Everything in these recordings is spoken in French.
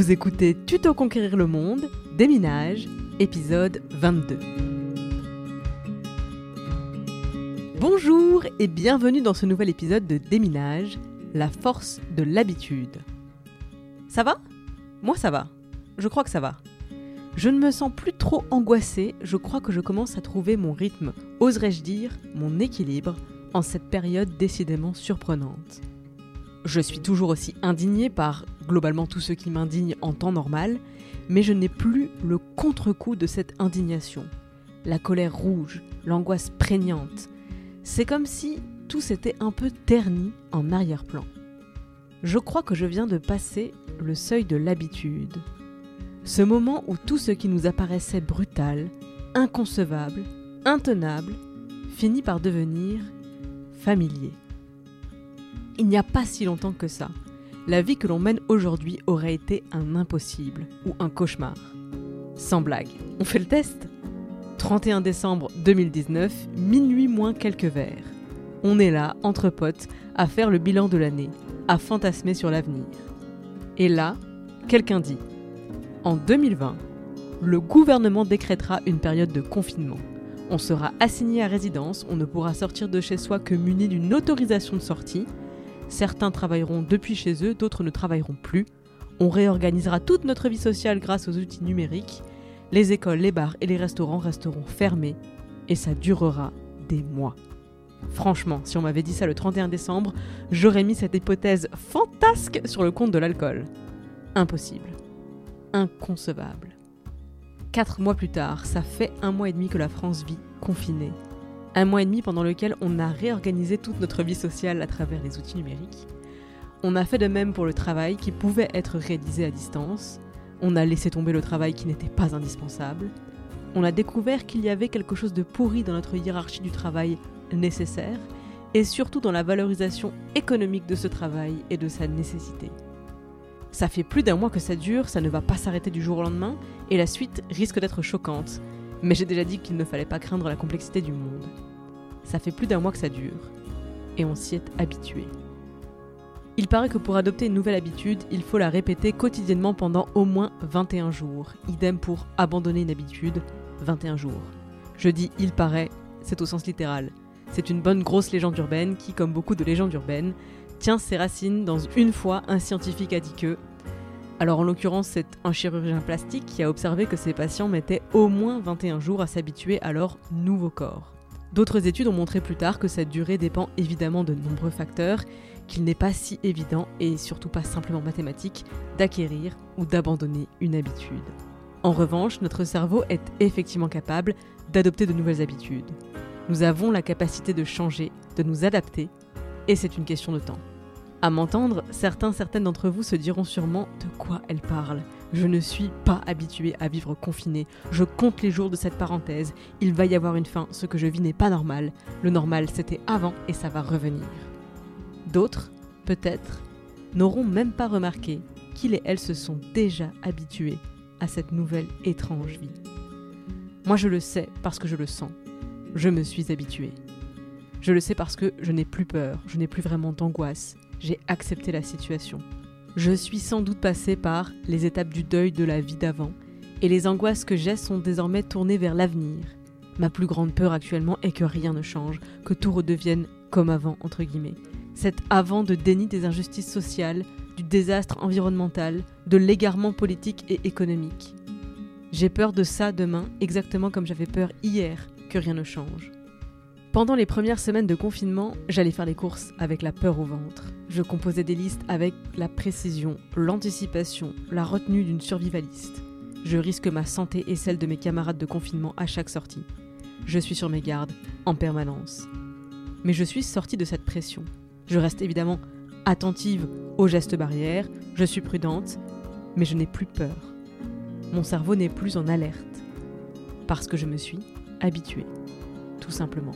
Vous écoutez Tuto Conquérir le Monde, Déminage, épisode 22. Bonjour et bienvenue dans ce nouvel épisode de Déminage, la force de l'habitude. Ça va? Moi ça va. Je crois que ça va. Je ne me sens plus trop angoissée, je crois que je commence à trouver mon rythme, oserais-je dire, mon équilibre, en cette période décidément surprenante? Je suis toujours aussi indignée par globalement tout ce qui m'indigne en temps normal, mais je n'ai plus le contre-coup de cette indignation. La colère rouge, l'angoisse prégnante. C'est comme si tout s'était un peu terni en arrière-plan. Je crois que je viens de passer le seuil de l'habitude. Ce moment où tout ce qui nous apparaissait brutal, inconcevable, intenable, finit par devenir familier. Il n'y a pas si longtemps que ça, la vie que l'on mène aujourd'hui aurait été un impossible ou un cauchemar. Sans blague, on fait le test? 31 décembre 2019, minuit moins quelques verres. On est là, entre potes, à faire le bilan de l'année, à fantasmer sur l'avenir. Et là, quelqu'un dit En 2020, le gouvernement décrétera une période de confinement. On sera assigné à résidence, on ne pourra sortir de chez soi que muni d'une autorisation de sortie. Certains travailleront depuis chez eux, d'autres ne travailleront plus. On réorganisera toute notre vie sociale grâce aux outils numériques. Les écoles, les bars et les restaurants resteront fermés. Et ça durera des mois. Franchement, si on m'avait dit ça le 31 décembre, j'aurais mis cette hypothèse fantasque sur le compte de l'alcool. Impossible. Inconcevable. Quatre mois plus tard, ça fait un mois et demi que la France vit confinée. Un mois et demi pendant lequel on a réorganisé toute notre vie sociale à travers les outils numériques. On a fait de même pour le travail qui pouvait être réalisé à distance. On a laissé tomber le travail qui n'était pas indispensable. On a découvert qu'il y avait quelque chose de pourri dans notre hiérarchie du travail nécessaire et surtout dans la valorisation économique de ce travail et de sa nécessité. Ça fait plus d'un mois que ça dure, ça ne va pas s'arrêter du jour au lendemain, et la suite risque d'être choquante. Mais j'ai déjà dit qu'il ne fallait pas craindre la complexité du monde. Ça fait plus d'un mois que ça dure, et on s'y est habitué. Il paraît que pour adopter une nouvelle habitude, il faut la répéter quotidiennement pendant au moins 21 jours. Idem pour abandonner une habitude, 21 jours. Je dis il paraît, c'est au sens littéral. C'est une bonne grosse légende urbaine qui, comme beaucoup de légendes urbaines, tient ses racines dans une fois un scientifique a dit que. Alors en l'occurrence, c'est un chirurgien plastique qui a observé que ses patients mettaient au moins 21 jours à s'habituer à leur nouveau corps. D'autres études ont montré plus tard que cette durée dépend évidemment de nombreux facteurs, qu'il n'est pas si évident et surtout pas simplement mathématique d'acquérir ou d'abandonner une habitude. En revanche, notre cerveau est effectivement capable d'adopter de nouvelles habitudes. Nous avons la capacité de changer, de nous adapter, et c'est une question de temps. À m'entendre, certains, certaines d'entre vous se diront sûrement de quoi elle parle. Je ne suis pas habituée à vivre confinée. Je compte les jours de cette parenthèse. Il va y avoir une fin. Ce que je vis n'est pas normal. Le normal, c'était avant et ça va revenir. D'autres, peut-être, n'auront même pas remarqué qu'ils et elles se sont déjà habitués à cette nouvelle étrange vie. Moi, je le sais parce que je le sens je me suis habituée. Je le sais parce que je n'ai plus peur, je n'ai plus vraiment d'angoisse, j'ai accepté la situation. Je suis sans doute passée par les étapes du deuil de la vie d'avant, et les angoisses que j'ai sont désormais tournées vers l'avenir. Ma plus grande peur actuellement est que rien ne change, que tout redevienne comme avant, entre guillemets. Cet avant de déni des injustices sociales, du désastre environnemental, de l'égarement politique et économique. J'ai peur de ça demain, exactement comme j'avais peur hier que rien ne change. Pendant les premières semaines de confinement, j'allais faire les courses avec la peur au ventre. Je composais des listes avec la précision, l'anticipation, la retenue d'une survivaliste. Je risque ma santé et celle de mes camarades de confinement à chaque sortie. Je suis sur mes gardes, en permanence. Mais je suis sortie de cette pression. Je reste évidemment attentive aux gestes barrières, je suis prudente, mais je n'ai plus peur. Mon cerveau n'est plus en alerte, parce que je me suis habituée, tout simplement.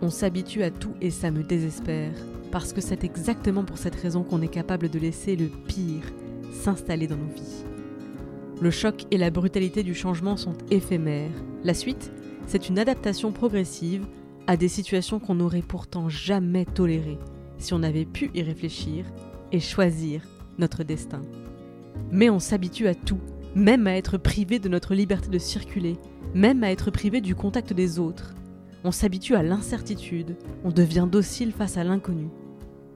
On s'habitue à tout et ça me désespère, parce que c'est exactement pour cette raison qu'on est capable de laisser le pire s'installer dans nos vies. Le choc et la brutalité du changement sont éphémères. La suite, c'est une adaptation progressive à des situations qu'on n'aurait pourtant jamais tolérées si on avait pu y réfléchir et choisir notre destin. Mais on s'habitue à tout, même à être privé de notre liberté de circuler, même à être privé du contact des autres. On s'habitue à l'incertitude, on devient docile face à l'inconnu.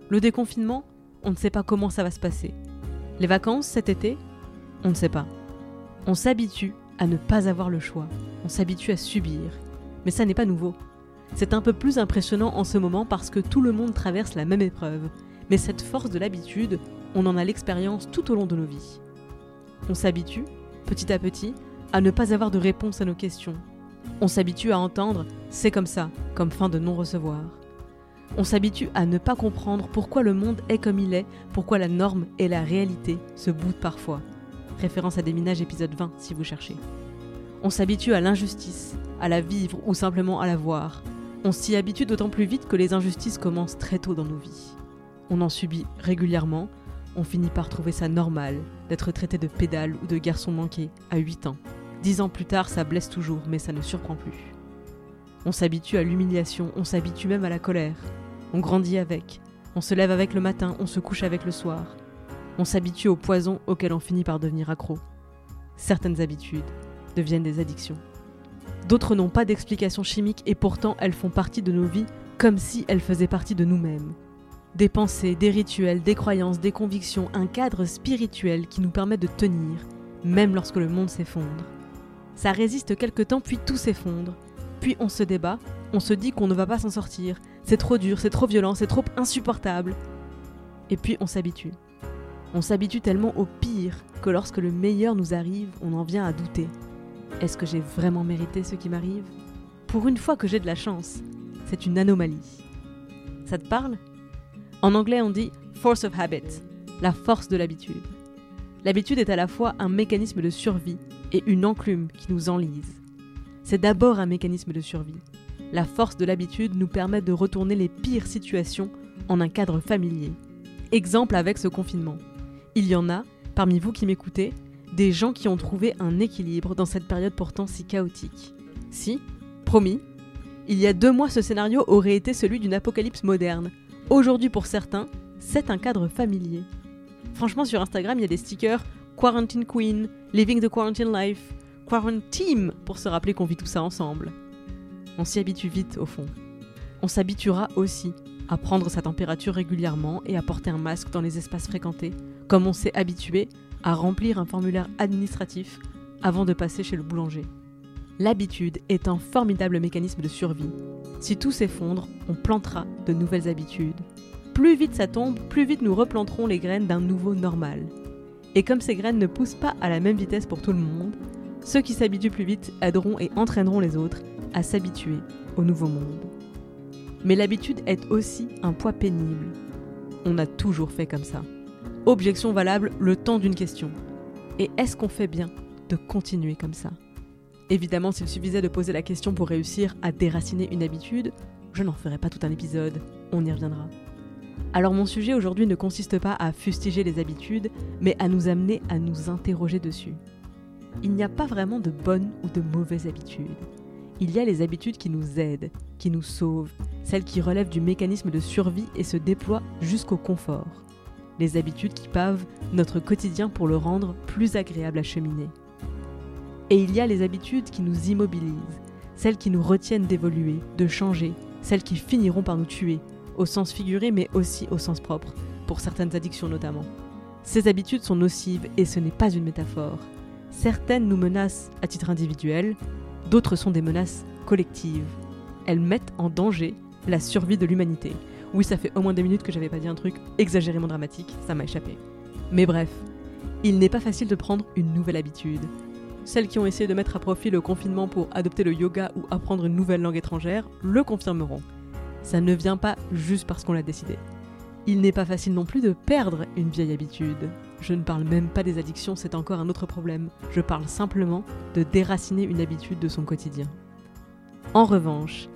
Le déconfinement, on ne sait pas comment ça va se passer. Les vacances cet été, on ne sait pas. On s'habitue à ne pas avoir le choix, on s'habitue à subir. Mais ça n'est pas nouveau. C'est un peu plus impressionnant en ce moment parce que tout le monde traverse la même épreuve. Mais cette force de l'habitude, on en a l'expérience tout au long de nos vies. On s'habitue, petit à petit, à ne pas avoir de réponse à nos questions. On s'habitue à entendre c'est comme ça, comme fin de non-recevoir. On s'habitue à ne pas comprendre pourquoi le monde est comme il est, pourquoi la norme et la réalité se boudent parfois. Référence à Déminage épisode 20 si vous cherchez. On s'habitue à l'injustice, à la vivre ou simplement à la voir. On s'y habitue d'autant plus vite que les injustices commencent très tôt dans nos vies. On en subit régulièrement, on finit par trouver ça normal d'être traité de pédale ou de garçon manqué à 8 ans. Dix ans plus tard, ça blesse toujours, mais ça ne surprend plus. On s'habitue à l'humiliation, on s'habitue même à la colère. On grandit avec. On se lève avec le matin, on se couche avec le soir on s'habitue au poison auquel on finit par devenir accro. Certaines habitudes deviennent des addictions. D'autres n'ont pas d'explication chimique et pourtant elles font partie de nos vies comme si elles faisaient partie de nous-mêmes. Des pensées, des rituels, des croyances, des convictions, un cadre spirituel qui nous permet de tenir, même lorsque le monde s'effondre. Ça résiste quelque temps puis tout s'effondre. Puis on se débat, on se dit qu'on ne va pas s'en sortir, c'est trop dur, c'est trop violent, c'est trop insupportable. Et puis on s'habitue. On s'habitue tellement au pire que lorsque le meilleur nous arrive, on en vient à douter. Est-ce que j'ai vraiment mérité ce qui m'arrive? Pour une fois que j'ai de la chance, c'est une anomalie. Ça te parle? En anglais, on dit force of habit, la force de l'habitude. L'habitude est à la fois un mécanisme de survie et une enclume qui nous enlise. C'est d'abord un mécanisme de survie. La force de l'habitude nous permet de retourner les pires situations en un cadre familier. Exemple avec ce confinement. Il y en a, parmi vous qui m'écoutez, des gens qui ont trouvé un équilibre dans cette période pourtant si chaotique. Si, promis, il y a deux mois ce scénario aurait été celui d'une apocalypse moderne. Aujourd'hui pour certains, c'est un cadre familier. Franchement sur Instagram il y a des stickers Quarantine Queen, Living the Quarantine Life, Quarantine pour se rappeler qu'on vit tout ça ensemble. On s'y habitue vite au fond. On s'habituera aussi à prendre sa température régulièrement et à porter un masque dans les espaces fréquentés, comme on s'est habitué à remplir un formulaire administratif avant de passer chez le boulanger. L'habitude est un formidable mécanisme de survie. Si tout s'effondre, on plantera de nouvelles habitudes. Plus vite ça tombe, plus vite nous replanterons les graines d'un nouveau normal. Et comme ces graines ne poussent pas à la même vitesse pour tout le monde, ceux qui s'habituent plus vite aideront et entraîneront les autres à s'habituer au nouveau monde. Mais l'habitude est aussi un poids pénible. On a toujours fait comme ça. Objection valable le temps d'une question. Et est-ce qu'on fait bien de continuer comme ça? Évidemment, s'il suffisait de poser la question pour réussir à déraciner une habitude, je n'en ferai pas tout un épisode, on y reviendra. Alors mon sujet aujourd'hui ne consiste pas à fustiger les habitudes, mais à nous amener à nous interroger dessus. Il n'y a pas vraiment de bonnes ou de mauvaises habitudes. Il y a les habitudes qui nous aident, qui nous sauvent, celles qui relèvent du mécanisme de survie et se déploient jusqu'au confort. Les habitudes qui pavent notre quotidien pour le rendre plus agréable à cheminer. Et il y a les habitudes qui nous immobilisent, celles qui nous retiennent d'évoluer, de changer, celles qui finiront par nous tuer, au sens figuré mais aussi au sens propre, pour certaines addictions notamment. Ces habitudes sont nocives et ce n'est pas une métaphore. Certaines nous menacent à titre individuel, d'autres sont des menaces collectives elles mettent en danger la survie de l'humanité. Oui, ça fait au moins des minutes que j'avais pas dit un truc exagérément dramatique, ça m'a échappé. Mais bref, il n'est pas facile de prendre une nouvelle habitude. Celles qui ont essayé de mettre à profit le confinement pour adopter le yoga ou apprendre une nouvelle langue étrangère le confirmeront. Ça ne vient pas juste parce qu'on l'a décidé. Il n'est pas facile non plus de perdre une vieille habitude. Je ne parle même pas des addictions, c'est encore un autre problème. Je parle simplement de déraciner une habitude de son quotidien. En revanche,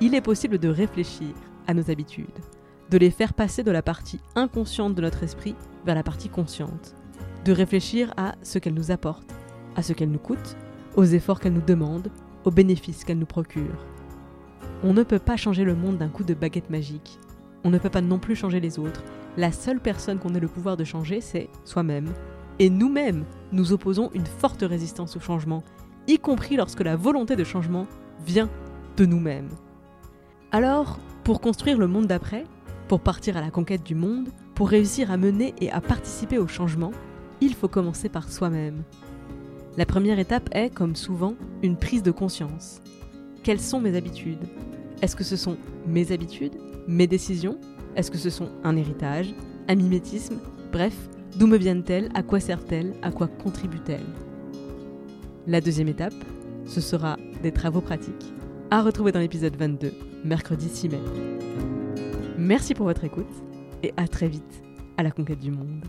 il est possible de réfléchir à nos habitudes, de les faire passer de la partie inconsciente de notre esprit vers la partie consciente, de réfléchir à ce qu'elles nous apportent, à ce qu'elles nous coûtent, aux efforts qu'elles nous demandent, aux bénéfices qu'elles nous procurent. On ne peut pas changer le monde d'un coup de baguette magique. On ne peut pas non plus changer les autres. La seule personne qu'on ait le pouvoir de changer, c'est soi-même. Et nous-mêmes, nous opposons une forte résistance au changement, y compris lorsque la volonté de changement vient de nous-mêmes. Alors, pour construire le monde d'après, pour partir à la conquête du monde, pour réussir à mener et à participer au changement, il faut commencer par soi-même. La première étape est, comme souvent, une prise de conscience. Quelles sont mes habitudes? Est-ce que ce sont mes habitudes Mes décisions? Est-ce que ce sont un héritage Un mimétisme? Bref, d'où me viennent-elles? À quoi servent-elles? À quoi contribuent-elles? La deuxième étape, ce sera des travaux pratiques. À retrouver dans l'épisode 22, mercredi 6 mai. Merci pour votre écoute et à très vite à la conquête du monde.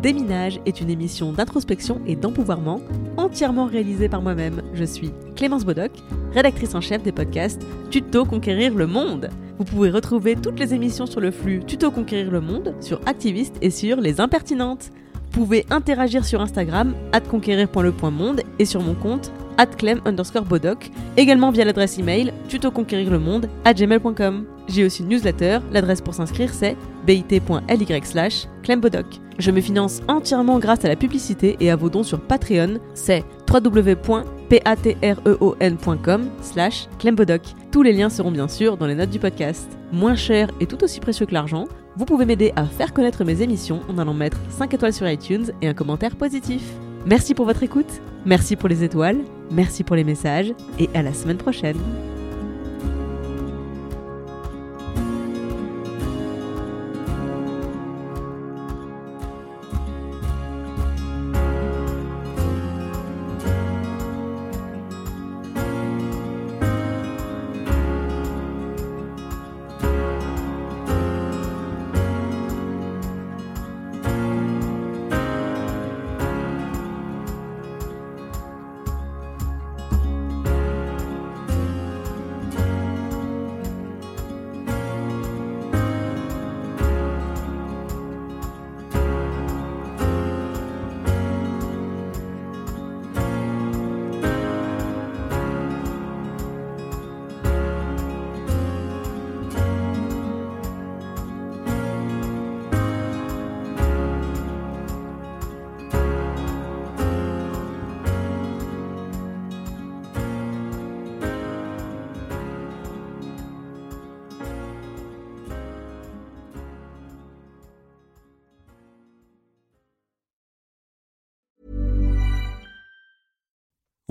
Déminage est une émission d'introspection et d'empouvoirment entièrement réalisée par moi-même. Je suis Clémence Bodoc, rédactrice en chef des podcasts Tuto Conquérir le Monde. Vous pouvez retrouver toutes les émissions sur le flux Tuto Conquérir le Monde, sur Activiste et sur Les Impertinentes. Vous pouvez interagir sur Instagram, conquérir.le.monde et sur mon compte clem underscore bodoc, également via l'adresse email tutoconquérirlemonde à gmail.com. J'ai aussi une newsletter, l'adresse pour s'inscrire c'est bit.ly slash clembodoc. Je me finance entièrement grâce à la publicité et à vos dons sur Patreon, c'est www.patreon.com slash clembodoc. Tous les liens seront bien sûr dans les notes du podcast. Moins cher et tout aussi précieux que l'argent, vous pouvez m'aider à faire connaître mes émissions en allant mettre 5 étoiles sur iTunes et un commentaire positif. Merci pour votre écoute, merci pour les étoiles, merci pour les messages et à la semaine prochaine.